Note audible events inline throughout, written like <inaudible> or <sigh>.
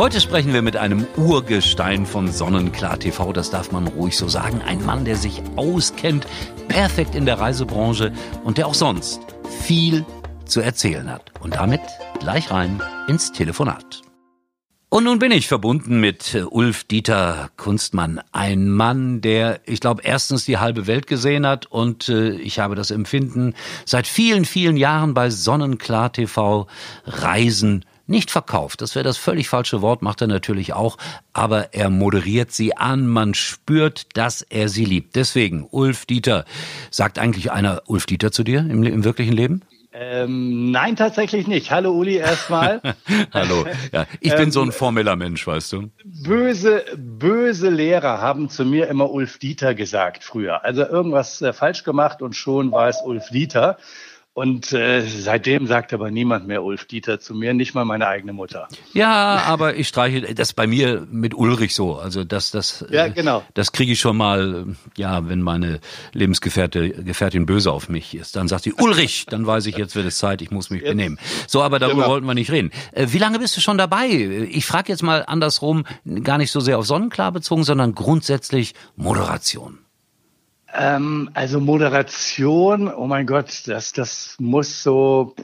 Heute sprechen wir mit einem Urgestein von Sonnenklar TV, das darf man ruhig so sagen. Ein Mann, der sich auskennt, perfekt in der Reisebranche und der auch sonst viel zu erzählen hat. Und damit gleich rein ins Telefonat. Und nun bin ich verbunden mit äh, Ulf Dieter Kunstmann, ein Mann, der, ich glaube, erstens die halbe Welt gesehen hat und äh, ich habe das Empfinden, seit vielen, vielen Jahren bei Sonnenklar TV Reisen nicht verkauft. Das wäre das völlig falsche Wort, macht er natürlich auch, aber er moderiert sie an, man spürt, dass er sie liebt. Deswegen, Ulf Dieter, sagt eigentlich einer Ulf Dieter zu dir im, im wirklichen Leben? Ähm, nein, tatsächlich nicht. Hallo Uli erstmal. <laughs> Hallo. Ja, ich bin ähm, so ein formeller Mensch, weißt du. Böse, böse Lehrer haben zu mir immer Ulf Dieter gesagt früher. Also irgendwas äh, falsch gemacht und schon war es Ulf Dieter. Und äh, seitdem sagt aber niemand mehr Ulf Dieter zu mir, nicht mal meine eigene Mutter. Ja, aber ich streiche das bei mir mit Ulrich so. Also das, das, ja, genau. das kriege ich schon mal, ja, wenn meine Lebensgefährte, Gefährtin böse auf mich ist. Dann sagt sie, Ulrich, dann weiß ich, jetzt wird es Zeit, ich muss mich jetzt. benehmen. So, aber darüber genau. wollten wir nicht reden. Äh, wie lange bist du schon dabei? Ich frage jetzt mal andersrum, gar nicht so sehr auf Sonnenklar bezogen, sondern grundsätzlich Moderation. Ähm, also Moderation, oh mein Gott, das, das muss so,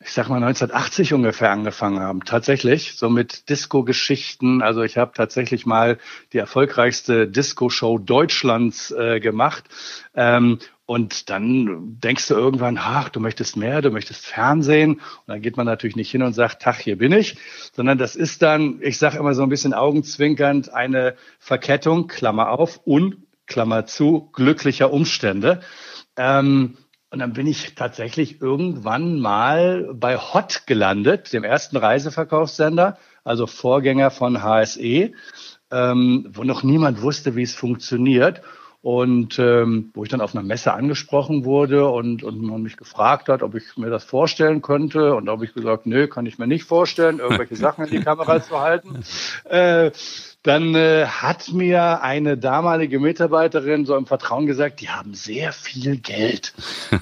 ich sag mal 1980 ungefähr angefangen haben. Tatsächlich, so mit Disco-Geschichten. Also ich habe tatsächlich mal die erfolgreichste Disco-Show Deutschlands äh, gemacht. Ähm, und dann denkst du irgendwann, ach, du möchtest mehr, du möchtest Fernsehen. Und dann geht man natürlich nicht hin und sagt, Tach, hier bin ich, sondern das ist dann, ich sage immer so ein bisschen augenzwinkernd, eine Verkettung, Klammer auf, un Klammer zu, glücklicher Umstände. Ähm, und dann bin ich tatsächlich irgendwann mal bei Hot gelandet, dem ersten Reiseverkaufssender, also Vorgänger von HSE, ähm, wo noch niemand wusste, wie es funktioniert. Und ähm, wo ich dann auf einer Messe angesprochen wurde und, und man mich gefragt hat, ob ich mir das vorstellen könnte. Und da habe ich gesagt, nö, kann ich mir nicht vorstellen, irgendwelche Sachen in die Kamera zu halten. <laughs> Äh, dann äh, hat mir eine damalige Mitarbeiterin so im Vertrauen gesagt, die haben sehr viel Geld.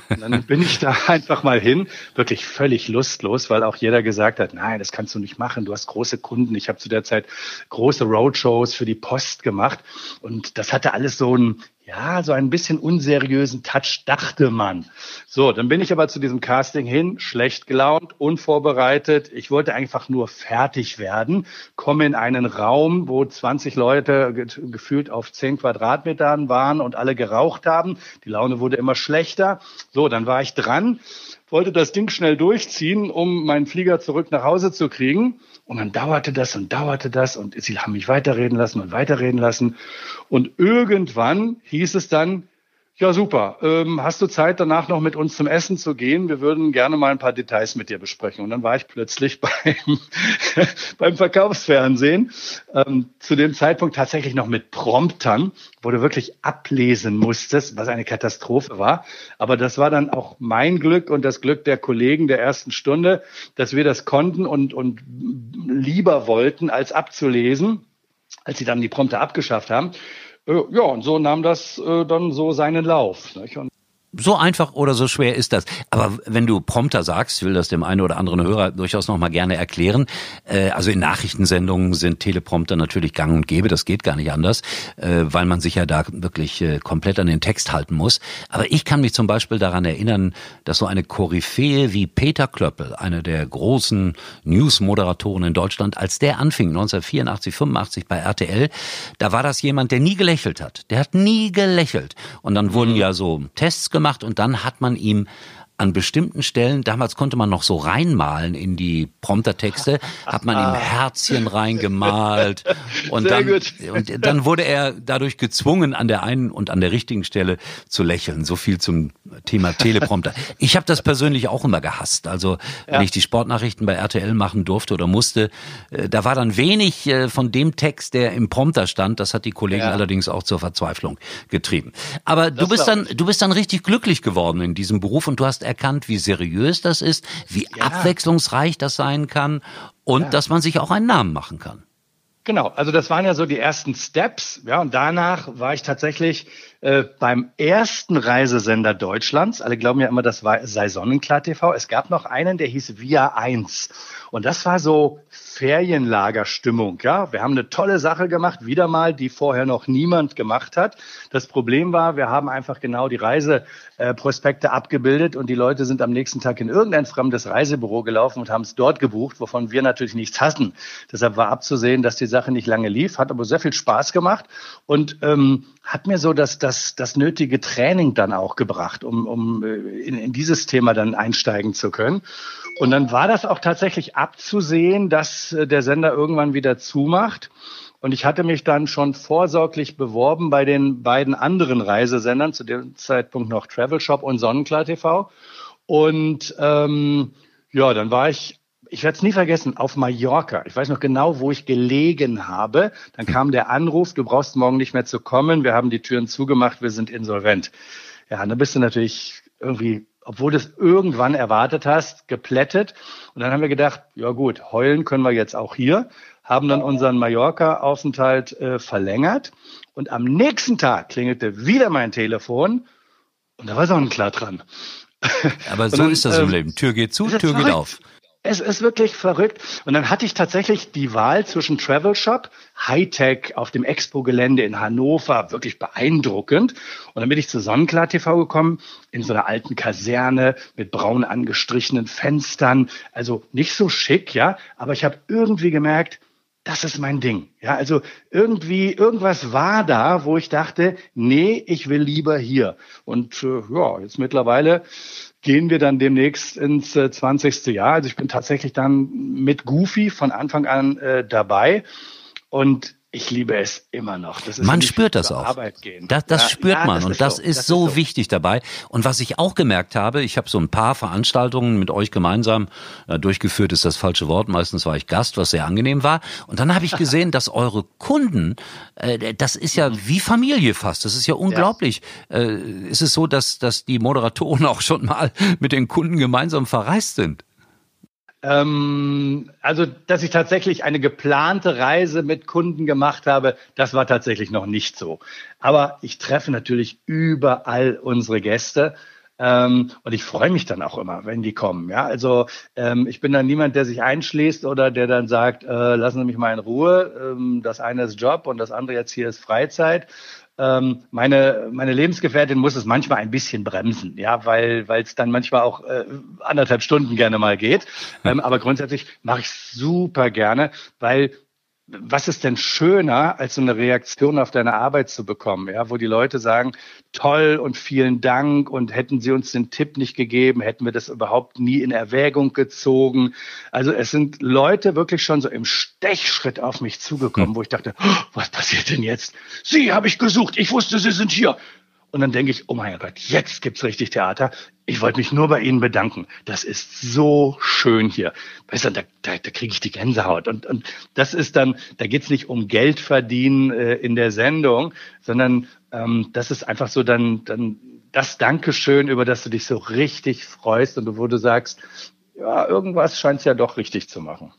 Und dann bin ich da <laughs> einfach mal hin, wirklich völlig lustlos, weil auch jeder gesagt hat, nein, das kannst du nicht machen, du hast große Kunden. Ich habe zu der Zeit große Roadshows für die Post gemacht und das hatte alles so ein ja, so ein bisschen unseriösen Touch, dachte man. So, dann bin ich aber zu diesem Casting hin, schlecht gelaunt, unvorbereitet. Ich wollte einfach nur fertig werden, komme in einen Raum, wo 20 Leute gefühlt auf 10 Quadratmetern waren und alle geraucht haben. Die Laune wurde immer schlechter. So, dann war ich dran, wollte das Ding schnell durchziehen, um meinen Flieger zurück nach Hause zu kriegen. Und dann dauerte das und dauerte das und sie haben mich weiterreden lassen und weiterreden lassen. Und irgendwann hieß es dann, ja, super. Ähm, hast du Zeit, danach noch mit uns zum Essen zu gehen? Wir würden gerne mal ein paar Details mit dir besprechen. Und dann war ich plötzlich <laughs> beim, beim Verkaufsfernsehen. Ähm, zu dem Zeitpunkt tatsächlich noch mit Promptern, wo du wirklich ablesen musstest, was eine Katastrophe war. Aber das war dann auch mein Glück und das Glück der Kollegen der ersten Stunde, dass wir das konnten und, und lieber wollten, als abzulesen, als sie dann die Prompter abgeschafft haben. Äh, ja, und so nahm das äh, dann so seinen Lauf. Und so einfach oder so schwer ist das. Aber wenn du Prompter sagst, ich will das dem einen oder anderen Hörer durchaus noch mal gerne erklären. Äh, also in Nachrichtensendungen sind Teleprompter natürlich gang und gäbe, das geht gar nicht anders, äh, weil man sich ja da wirklich äh, komplett an den Text halten muss. Aber ich kann mich zum Beispiel daran erinnern, dass so eine Koryphäe wie Peter Klöppel, einer der großen News-Moderatoren in Deutschland, als der anfing, 1984, 85 bei RTL, da war das jemand, der nie gelächelt hat. Der hat nie gelächelt. Und dann wurden mhm. ja so Tests gemacht gemacht und dann hat man ihm an bestimmten Stellen, damals konnte man noch so reinmalen in die Promptertexte, hat man ihm. <laughs> Herzchen reingemalt und dann, und dann wurde er dadurch gezwungen, an der einen und an der richtigen Stelle zu lächeln. So viel zum Thema Teleprompter. Ich habe das persönlich auch immer gehasst. Also wenn ja. ich die Sportnachrichten bei RTL machen durfte oder musste, äh, da war dann wenig äh, von dem Text, der im Prompter stand. Das hat die Kollegen ja. allerdings auch zur Verzweiflung getrieben. Aber das du bist dann, du bist dann richtig glücklich geworden in diesem Beruf und du hast erkannt, wie seriös das ist, wie ja. abwechslungsreich das sein kann und ja. dass man sich auch einen Namen machen kann. Genau, also das waren ja so die ersten Steps, ja, und danach war ich tatsächlich äh, beim ersten Reisesender Deutschlands. Alle glauben ja immer, das war, sei Sonnenklar TV. Es gab noch einen, der hieß Via 1. Und das war so Ferienlagerstimmung. Ja, wir haben eine tolle Sache gemacht, wieder mal, die vorher noch niemand gemacht hat. Das Problem war, wir haben einfach genau die Reiseprospekte abgebildet und die Leute sind am nächsten Tag in irgendein fremdes Reisebüro gelaufen und haben es dort gebucht, wovon wir natürlich nichts hassen. Deshalb war abzusehen, dass die Sache nicht lange lief, hat aber sehr viel Spaß gemacht und ähm, hat mir so das, das, das nötige Training dann auch gebracht, um, um äh, in, in dieses Thema dann einsteigen zu können. Und dann war das auch tatsächlich abzusehen, dass äh, der Sender irgendwann wieder zumacht. Und ich hatte mich dann schon vorsorglich beworben bei den beiden anderen Reisesendern, zu dem Zeitpunkt noch Travel Shop und Sonnenklar TV. Und ähm, ja, dann war ich, ich werde es nie vergessen, auf Mallorca. Ich weiß noch genau, wo ich gelegen habe. Dann kam der Anruf, du brauchst morgen nicht mehr zu kommen. Wir haben die Türen zugemacht, wir sind insolvent. Ja, dann bist du natürlich irgendwie obwohl du es irgendwann erwartet hast, geplättet. Und dann haben wir gedacht, ja gut, heulen können wir jetzt auch hier, haben dann unseren Mallorca-Aufenthalt äh, verlängert. Und am nächsten Tag klingelte wieder mein Telefon und da war Sonnenklar dran. Aber <laughs> so dann, ist das im ähm, Leben. Tür geht zu, Tür geht auf. Es ist wirklich verrückt. Und dann hatte ich tatsächlich die Wahl zwischen Travel Shop, Hightech auf dem Expo-Gelände in Hannover, wirklich beeindruckend. Und dann bin ich zu Sonnenklar TV gekommen, in so einer alten Kaserne mit braun angestrichenen Fenstern. Also nicht so schick, ja. Aber ich habe irgendwie gemerkt, das ist mein Ding. Ja, also irgendwie, irgendwas war da, wo ich dachte, nee, ich will lieber hier. Und äh, ja, jetzt mittlerweile gehen wir dann demnächst ins äh, 20. Jahr. Also ich bin tatsächlich dann mit Goofy von Anfang an äh, dabei. Und ich liebe es immer noch. man spürt das auch. Das, das ja, spürt ja, man das und das so. ist das so, ist so wichtig dabei. Und was ich auch gemerkt habe, ich habe so ein paar Veranstaltungen mit euch gemeinsam äh, durchgeführt, ist das falsche Wort. Meistens war ich Gast, was sehr angenehm war. Und dann habe ich gesehen, dass eure Kunden, äh, das ist ja wie Familie fast. Das ist ja unglaublich. Ja. Äh, ist es so, dass, dass die Moderatoren <laughs> auch schon mal mit den Kunden gemeinsam verreist sind? Ähm, also, dass ich tatsächlich eine geplante Reise mit Kunden gemacht habe, das war tatsächlich noch nicht so. Aber ich treffe natürlich überall unsere Gäste. Ähm, und ich freue mich dann auch immer, wenn die kommen. Ja, also ähm, ich bin dann niemand, der sich einschließt oder der dann sagt, äh, lassen Sie mich mal in Ruhe. Ähm, das eine ist Job und das andere jetzt hier ist Freizeit. Ähm, meine, meine Lebensgefährtin muss es manchmal ein bisschen bremsen, ja, weil weil es dann manchmal auch äh, anderthalb Stunden gerne mal geht. Ähm, aber grundsätzlich mache ich super gerne, weil was ist denn schöner, als so eine Reaktion auf deine Arbeit zu bekommen, ja, wo die Leute sagen, toll und vielen Dank und hätten sie uns den Tipp nicht gegeben, hätten wir das überhaupt nie in Erwägung gezogen. Also es sind Leute wirklich schon so im Stechschritt auf mich zugekommen, hm. wo ich dachte, oh, was passiert denn jetzt? Sie habe ich gesucht, ich wusste, Sie sind hier. Und dann denke ich, oh mein Gott, jetzt gibt's richtig Theater. Ich wollte mich nur bei Ihnen bedanken. Das ist so schön hier. Weißt du, da, da, da kriege ich die Gänsehaut. Und, und das ist dann, da geht's nicht um Geld verdienen äh, in der Sendung, sondern ähm, das ist einfach so dann, dann das Dankeschön, über das du dich so richtig freust und wo du sagst, ja, irgendwas scheint's ja doch richtig zu machen.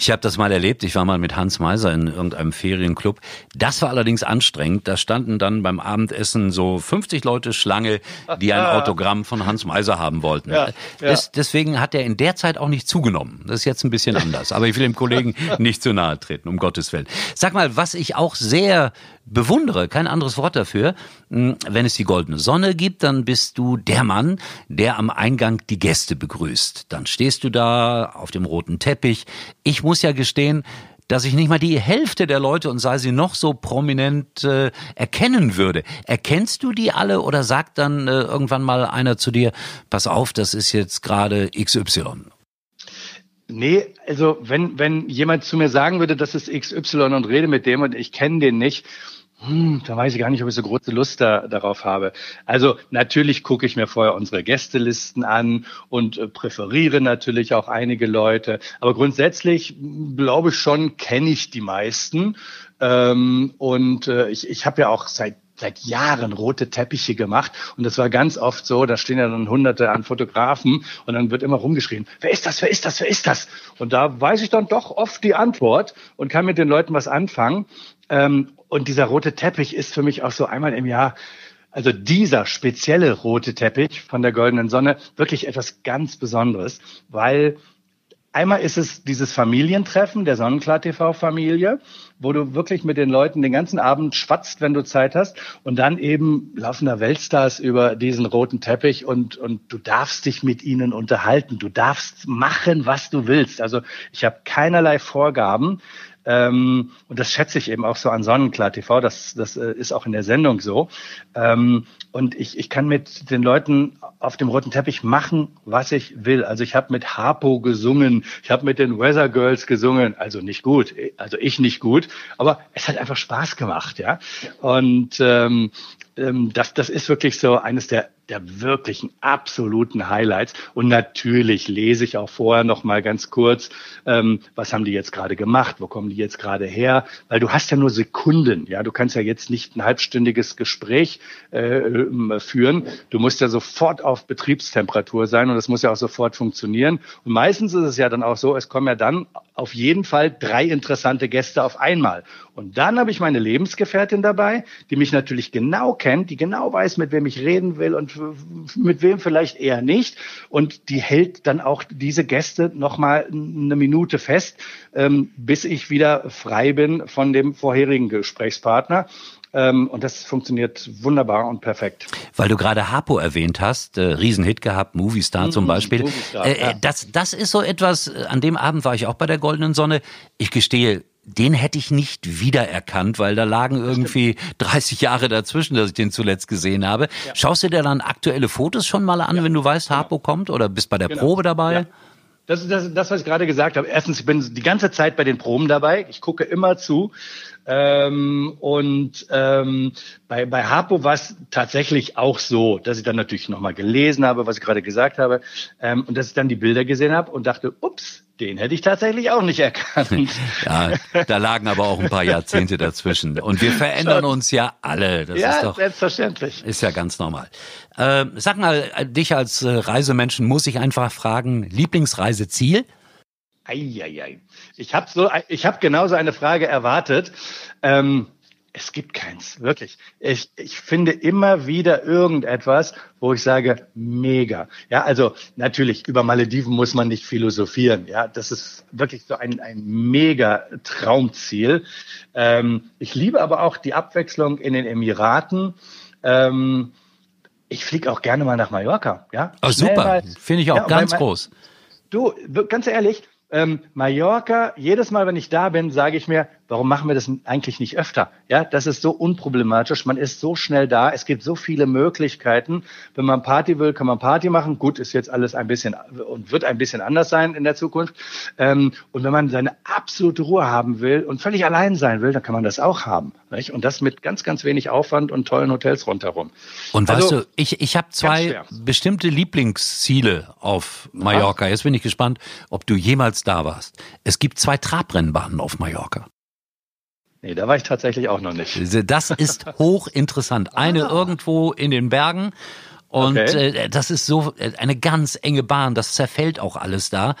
Ich habe das mal erlebt. Ich war mal mit Hans Meiser in irgendeinem Ferienclub. Das war allerdings anstrengend. Da standen dann beim Abendessen so 50 Leute Schlange, die ein Autogramm von Hans Meiser haben wollten. Ja, ja. Das, deswegen hat er in der Zeit auch nicht zugenommen. Das ist jetzt ein bisschen anders. Aber ich will dem Kollegen <laughs> nicht zu nahe treten, um Gottes Willen. Sag mal, was ich auch sehr bewundere, kein anderes Wort dafür. Hm, wenn es die goldene Sonne gibt, dann bist du der Mann, der am Eingang die Gäste begrüßt. Dann stehst du da auf dem roten Teppich. Ich muss ja gestehen, dass ich nicht mal die Hälfte der Leute und sei sie noch so prominent äh, erkennen würde. Erkennst du die alle oder sagt dann äh, irgendwann mal einer zu dir, pass auf, das ist jetzt gerade XY? Nee, also wenn, wenn jemand zu mir sagen würde, das ist XY und rede mit dem und ich kenne den nicht, hm, da weiß ich gar nicht, ob ich so große Lust da, darauf habe. Also natürlich gucke ich mir vorher unsere Gästelisten an und äh, präferiere natürlich auch einige Leute. Aber grundsätzlich glaube ich schon, kenne ich die meisten. Ähm, und äh, ich, ich habe ja auch seit seit Jahren rote Teppiche gemacht und das war ganz oft so, da stehen ja dann hunderte an Fotografen und dann wird immer rumgeschrien, wer ist das, wer ist das, wer ist das? Und da weiß ich dann doch oft die Antwort und kann mit den Leuten was anfangen. Ähm, und dieser rote Teppich ist für mich auch so einmal im Jahr also dieser spezielle rote Teppich von der Goldenen Sonne wirklich etwas ganz Besonderes, weil Einmal ist es dieses Familientreffen der Sonnenklar TV Familie, wo du wirklich mit den Leuten den ganzen Abend schwatzt, wenn du Zeit hast und dann eben laufender Weltstars über diesen roten Teppich und, und du darfst dich mit ihnen unterhalten. Du darfst machen, was du willst. Also ich habe keinerlei Vorgaben. Ähm, und das schätze ich eben auch so an Sonnenklar TV. Das, das äh, ist auch in der Sendung so. Ähm, und ich, ich kann mit den Leuten auf dem roten Teppich machen, was ich will. Also ich habe mit Harpo gesungen, ich habe mit den Weather Girls gesungen. Also nicht gut, also ich nicht gut, aber es hat einfach Spaß gemacht, ja. Und ähm, ähm, das, das ist wirklich so eines der, der wirklichen absoluten Highlights. Und natürlich lese ich auch vorher noch mal ganz kurz, ähm, was haben die jetzt gerade gemacht, wo kommen die jetzt gerade her, weil du hast ja nur Sekunden, ja, du kannst ja jetzt nicht ein halbstündiges Gespräch äh, führen. Du musst ja sofort auf Betriebstemperatur sein und das muss ja auch sofort funktionieren. Und meistens ist es ja dann auch so, es kommen ja dann auf jeden Fall drei interessante Gäste auf einmal. Und dann habe ich meine Lebensgefährtin dabei, die mich natürlich genau kennt, die genau weiß, mit wem ich reden will und mit wem vielleicht eher nicht. Und die hält dann auch diese Gäste nochmal eine Minute fest, ähm, bis ich wieder frei bin von dem vorherigen Gesprächspartner. Ähm, und das funktioniert wunderbar und perfekt. Weil du gerade Harpo erwähnt hast, äh, Riesenhit gehabt, Movistar mhm, zum Beispiel. Movistar, äh, ja. das, das ist so etwas, äh, an dem Abend war ich auch bei der Goldenen Sonne. Ich gestehe, den hätte ich nicht wiedererkannt, weil da lagen irgendwie 30 Jahre dazwischen, dass ich den zuletzt gesehen habe. Ja. Schaust du dir dann aktuelle Fotos schon mal an, ja, wenn du weißt, genau. Harpo kommt oder bist bei der genau. Probe dabei? Das ist das, das, was ich gerade gesagt habe. Erstens, ich bin die ganze Zeit bei den Proben dabei. Ich gucke immer zu. Ähm, und ähm, bei, bei Harpo war es tatsächlich auch so, dass ich dann natürlich nochmal gelesen habe, was ich gerade gesagt habe, ähm, und dass ich dann die Bilder gesehen habe und dachte, ups, den hätte ich tatsächlich auch nicht erkannt. <laughs> ja, da lagen aber auch ein paar Jahrzehnte dazwischen. Und wir verändern uns ja alle. Das ja, ist doch, selbstverständlich. Ist ja ganz normal. Äh, sag mal, dich als äh, Reisemenschen muss ich einfach fragen, Lieblingsreiseziel? Eieiei. Ich habe so, ich habe genauso eine Frage erwartet. Ähm, es gibt keins, wirklich. Ich, ich finde immer wieder irgendetwas, wo ich sage, mega. Ja, also natürlich, über Malediven muss man nicht philosophieren. Ja, das ist wirklich so ein, ein mega Traumziel. Ähm, ich liebe aber auch die Abwechslung in den Emiraten. Ähm, ich fliege auch gerne mal nach Mallorca. Ja, oh, super. Finde ich auch ja, ganz groß. Du, ganz ehrlich, ähm, Mallorca, jedes Mal, wenn ich da bin, sage ich mir, warum machen wir das eigentlich nicht öfter? Ja, das ist so unproblematisch. Man ist so schnell da. Es gibt so viele Möglichkeiten. Wenn man Party will, kann man Party machen. Gut, ist jetzt alles ein bisschen und wird ein bisschen anders sein in der Zukunft. Ähm, und wenn man seine absolute Ruhe haben will und völlig allein sein will, dann kann man das auch haben. Nicht? Und das mit ganz, ganz wenig Aufwand und tollen Hotels rundherum. Und also, weißt du, ich, ich habe zwei bestimmte Lieblingsziele auf Mallorca. Jetzt bin ich gespannt, ob du jemals da warst. Es gibt zwei Trabrennbahnen auf Mallorca. Nee, da war ich tatsächlich auch noch nicht. Das ist <laughs> hochinteressant. Eine ah. irgendwo in den Bergen und okay. äh, das ist so äh, eine ganz enge Bahn, das zerfällt auch alles da.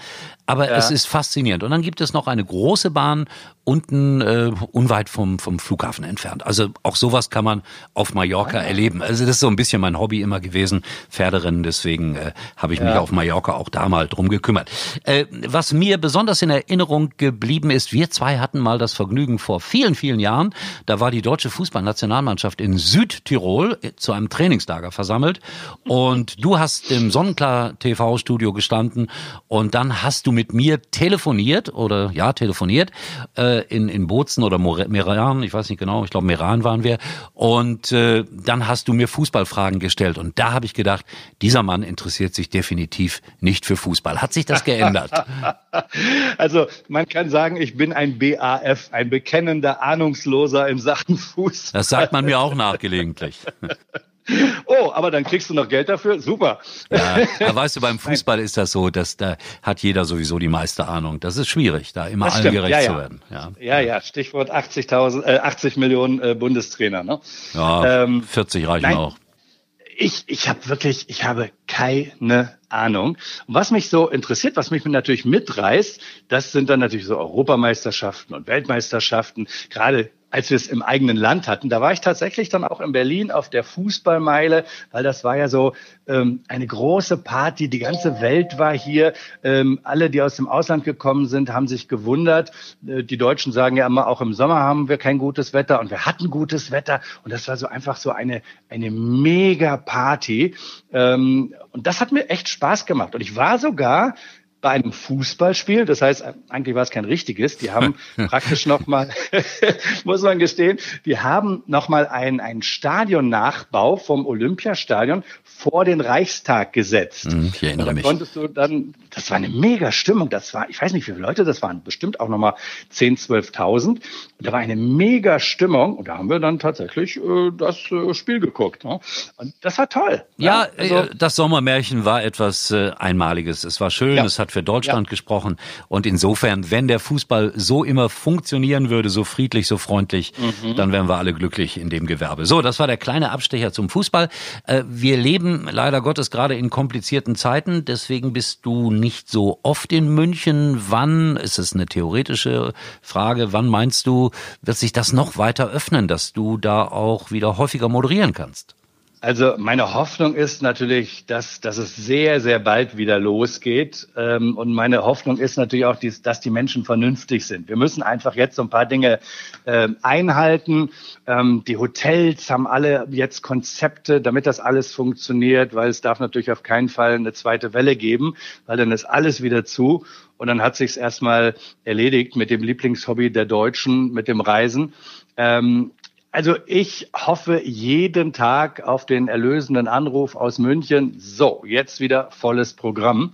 Aber ja. es ist faszinierend. Und dann gibt es noch eine große Bahn unten äh, unweit vom, vom Flughafen entfernt. Also auch sowas kann man auf Mallorca ah. erleben. Also das ist so ein bisschen mein Hobby immer gewesen, Pferderennen. Deswegen äh, habe ich ja. mich auf Mallorca auch da mal drum gekümmert. Äh, was mir besonders in Erinnerung geblieben ist, wir zwei hatten mal das Vergnügen vor vielen, vielen Jahren. Da war die deutsche Fußballnationalmannschaft in Südtirol äh, zu einem Trainingslager versammelt. Und du hast im Sonnenklar TV-Studio gestanden und dann hast du mit mir telefoniert oder ja, telefoniert äh, in, in Bozen oder Meran, ich weiß nicht genau, ich glaube Meran waren wir. Und äh, dann hast du mir Fußballfragen gestellt und da habe ich gedacht, dieser Mann interessiert sich definitiv nicht für Fußball. Hat sich das geändert? <laughs> also man kann sagen, ich bin ein BAF, ein bekennender Ahnungsloser in Sachen Fußball. Das sagt man mir auch nachgelegentlich. <laughs> <laughs> Oh, aber dann kriegst du noch Geld dafür? Super. Ja, aber weißt du, beim Fußball ist das so, dass da hat jeder sowieso die meiste Ahnung. Das ist schwierig, da immer allen gerecht ja, ja. zu werden. Ja, ja, ja. Stichwort 80.000, äh, 80 Millionen äh, Bundestrainer. Ne? Ja, ähm, 40 reichen nein, auch. Ich, ich habe wirklich, ich habe keine Ahnung. Und was mich so interessiert, was mich natürlich mitreißt, das sind dann natürlich so Europameisterschaften und Weltmeisterschaften. Gerade als wir es im eigenen Land hatten. Da war ich tatsächlich dann auch in Berlin auf der Fußballmeile, weil das war ja so ähm, eine große Party. Die ganze Welt war hier. Ähm, alle, die aus dem Ausland gekommen sind, haben sich gewundert. Äh, die Deutschen sagen ja immer, auch im Sommer haben wir kein gutes Wetter und wir hatten gutes Wetter. Und das war so einfach so eine, eine mega Party. Ähm, und das hat mir echt Spaß gemacht. Und ich war sogar bei einem Fußballspiel. Das heißt, eigentlich war es kein richtiges. Die haben <laughs> praktisch nochmal, <laughs> muss man gestehen, die haben nochmal einen, einen Stadionnachbau vom Olympiastadion vor den Reichstag gesetzt. Hm, ich erinnere mich. Konntest du dann, das war eine mega Stimmung. Das war, ich weiß nicht, wie viele Leute das waren. Bestimmt auch nochmal 10, 12.000. Da war eine mega Stimmung. Und da haben wir dann tatsächlich äh, das äh, Spiel geguckt. Ne? Und das war toll. Ja, ja also, äh, das Sommermärchen war etwas äh, Einmaliges. Es war schön. Ja. Es hat hat für Deutschland ja. gesprochen. Und insofern, wenn der Fußball so immer funktionieren würde, so friedlich, so freundlich, mhm. dann wären wir alle glücklich in dem Gewerbe. So, das war der kleine Abstecher zum Fußball. Äh, wir leben leider Gottes gerade in komplizierten Zeiten. Deswegen bist du nicht so oft in München. Wann, ist es eine theoretische Frage, wann meinst du, wird sich das noch weiter öffnen, dass du da auch wieder häufiger moderieren kannst? Also meine Hoffnung ist natürlich, dass, dass es sehr, sehr bald wieder losgeht. Ähm, und meine Hoffnung ist natürlich auch, dass die Menschen vernünftig sind. Wir müssen einfach jetzt so ein paar Dinge ähm, einhalten. Ähm, die Hotels haben alle jetzt Konzepte, damit das alles funktioniert, weil es darf natürlich auf keinen Fall eine zweite Welle geben, weil dann ist alles wieder zu. Und dann hat sich's erstmal erledigt mit dem Lieblingshobby der Deutschen, mit dem Reisen. Also ich hoffe jeden Tag auf den erlösenden Anruf aus München. So, jetzt wieder volles Programm.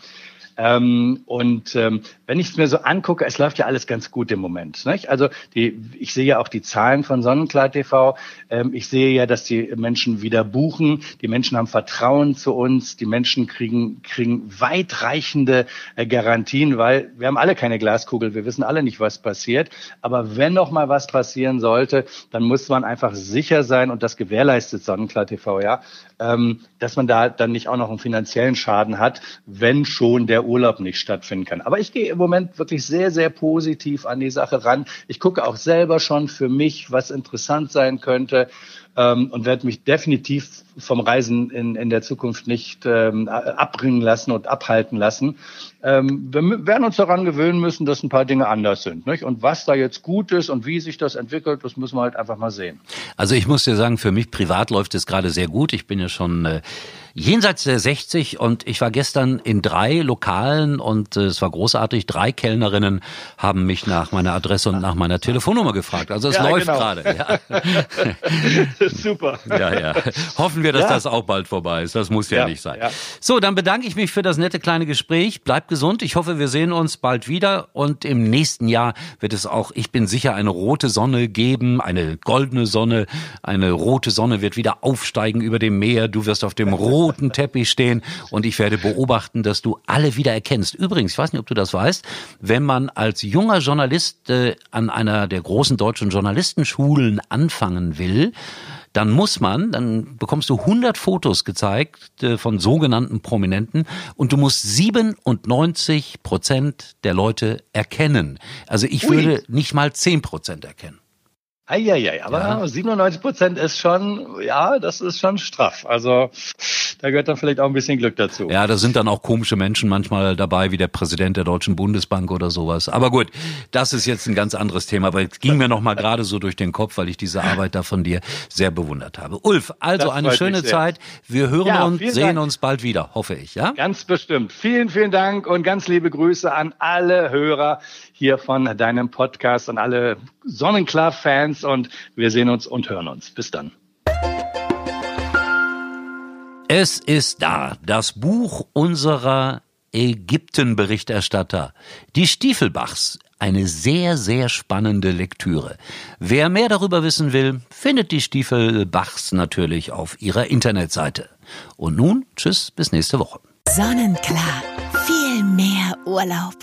Ähm, und ähm, wenn ich es mir so angucke, es läuft ja alles ganz gut im Moment. Nicht? Also die, ich sehe ja auch die Zahlen von Sonnenklar TV. Ähm, ich sehe ja, dass die Menschen wieder buchen. Die Menschen haben Vertrauen zu uns. Die Menschen kriegen, kriegen weitreichende äh, Garantien, weil wir haben alle keine Glaskugel. Wir wissen alle nicht, was passiert. Aber wenn noch mal was passieren sollte, dann muss man einfach sicher sein und das gewährleistet Sonnenklar TV, ja, ähm, dass man da dann nicht auch noch einen finanziellen Schaden hat, wenn schon der Urlaub nicht stattfinden kann. Aber ich gehe im Moment wirklich sehr, sehr positiv an die Sache ran. Ich gucke auch selber schon für mich, was interessant sein könnte ähm, und werde mich definitiv vom Reisen in, in der Zukunft nicht ähm, abbringen lassen und abhalten lassen. Ähm, wir werden uns daran gewöhnen müssen, dass ein paar Dinge anders sind. Nicht? Und was da jetzt gut ist und wie sich das entwickelt, das müssen wir halt einfach mal sehen. Also ich muss dir sagen, für mich privat läuft es gerade sehr gut. Ich bin ja schon äh, jenseits der 60 und ich war gestern in drei Lokalen und äh, es war großartig. Drei Kellnerinnen haben mich nach meiner Adresse und nach meiner Telefonnummer gefragt. Also es ja, läuft genau. gerade. Ja. <laughs> Super. Ja, ja. Hoffen wir, dass ja. das auch bald vorbei ist. Das muss ja, nicht sein. So, dann bedanke ich mich für das nette kleine Gespräch. Bleib gesund. Ich hoffe, wir sehen uns bald wieder und im nächsten Jahr wird es auch, ich bin sicher, eine rote Sonne geben, eine goldene Sonne, eine rote Sonne wird wieder aufsteigen über dem Meer. Du wirst auf dem roten <laughs> Teppich stehen und ich werde beobachten, dass du alle wieder erkennst. Übrigens, ich weiß nicht, ob du das weißt, wenn man als junger Journalist äh, an einer der großen deutschen Journalistenschulen anfangen will, dann muss man, dann bekommst du 100 Fotos gezeigt äh, von sogenannten Prominenten und du musst 97 Prozent der Leute erkennen. Also ich Ui. würde nicht mal 10 Prozent erkennen. Eieiei, aber ja. 97 Prozent ist schon, ja, das ist schon straff. Also da gehört dann vielleicht auch ein bisschen Glück dazu. Ja, da sind dann auch komische Menschen manchmal dabei, wie der Präsident der Deutschen Bundesbank oder sowas. Aber gut, das ist jetzt ein ganz anderes Thema, aber es ging mir noch mal gerade so durch den Kopf, weil ich diese Arbeit da von dir sehr bewundert habe. Ulf, also eine schöne Zeit. Wir hören ja, und sehen Dank. uns bald wieder, hoffe ich, ja? Ganz bestimmt. Vielen, vielen Dank und ganz liebe Grüße an alle Hörer hier von deinem Podcast und alle Sonnenklar-Fans und wir sehen uns und hören uns. Bis dann. Es ist da, das Buch unserer Ägypten-Berichterstatter, die Stiefelbachs. Eine sehr, sehr spannende Lektüre. Wer mehr darüber wissen will, findet die Stiefelbachs natürlich auf ihrer Internetseite. Und nun, tschüss, bis nächste Woche. Sonnenklar, viel mehr Urlaub.